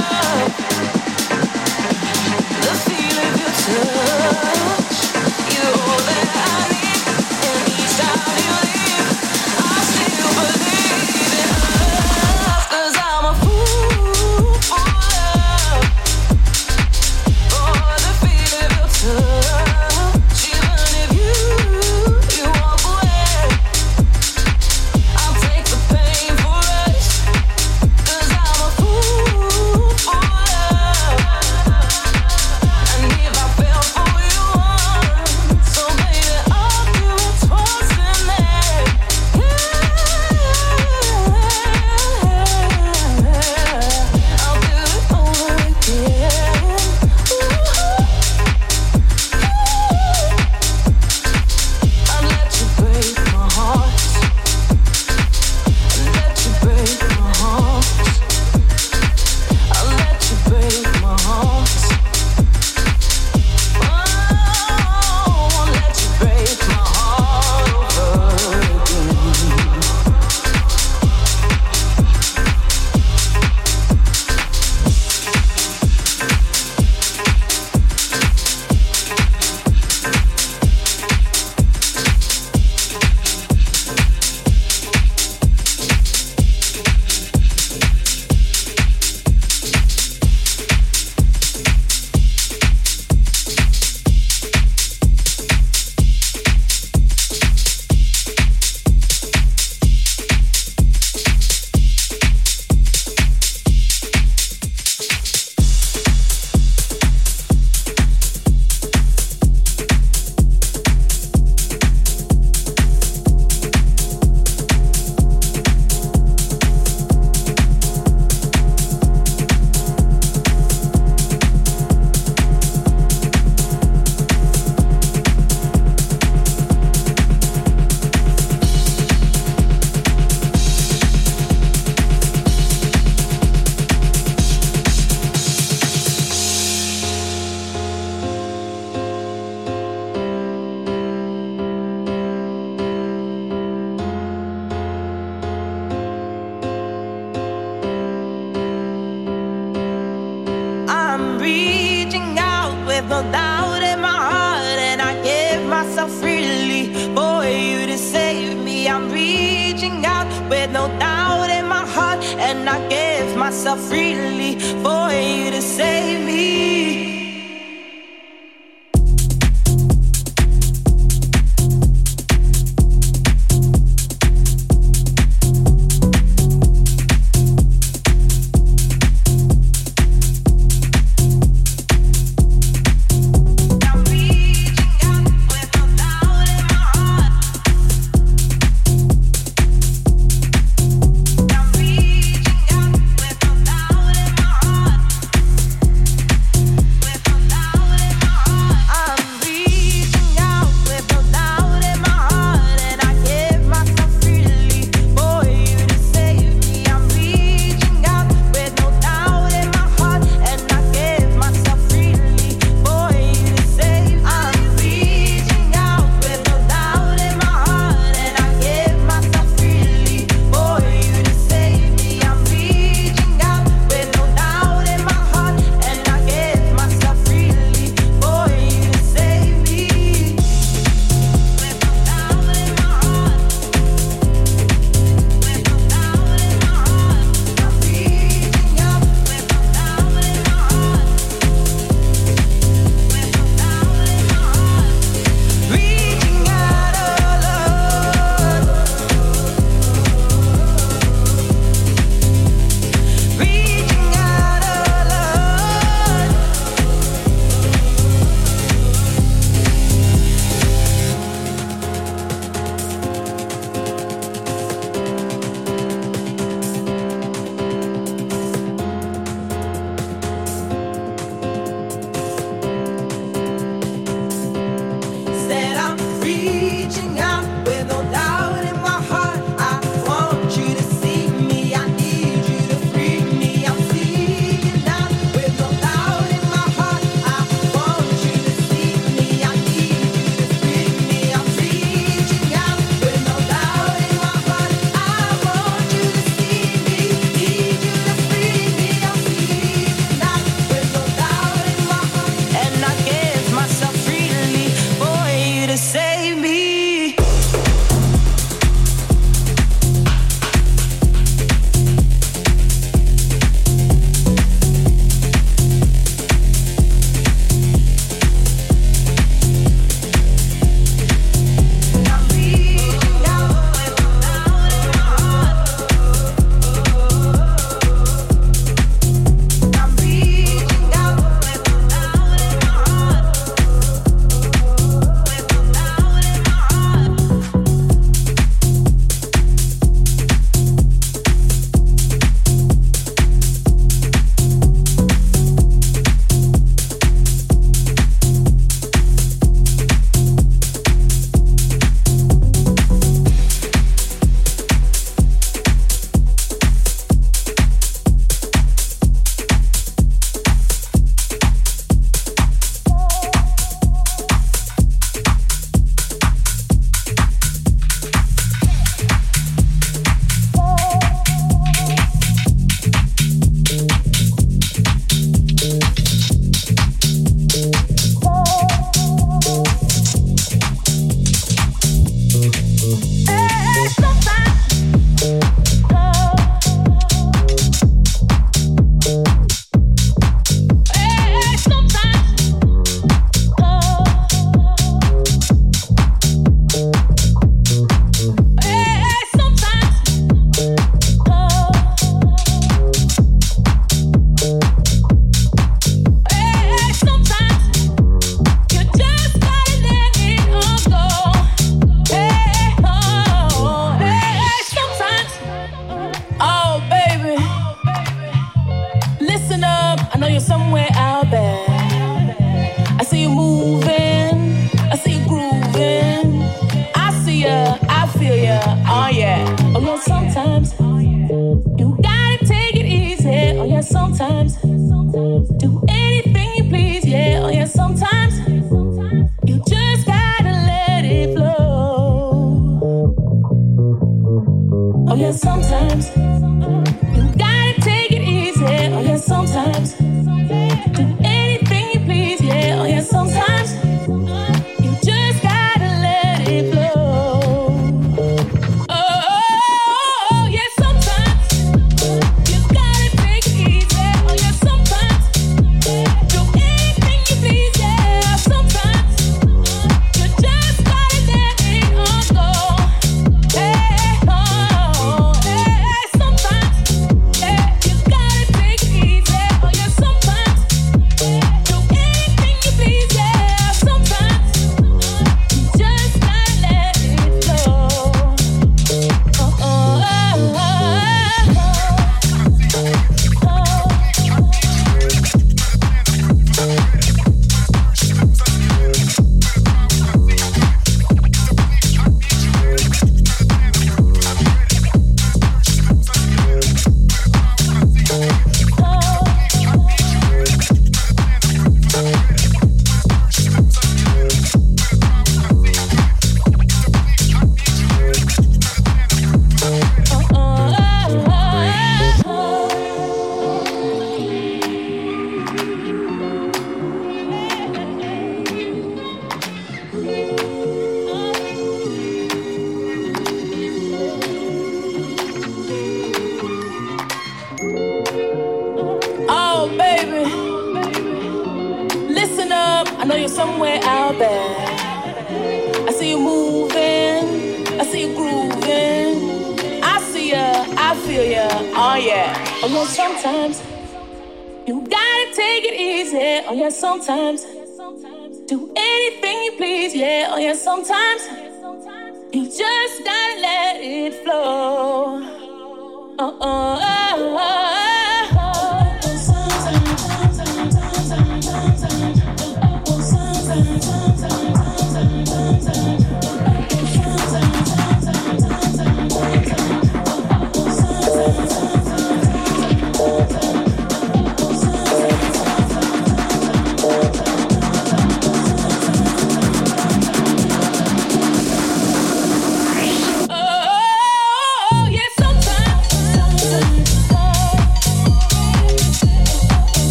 touch. somewhere somewhere out there. I see you moving, I see you grooving. I see ya, I feel ya, oh yeah. Oh yeah, sometimes you gotta take it easy. Oh yeah, sometimes do anything you please. Yeah, oh yeah, sometimes you just gotta let it flow. Oh, oh,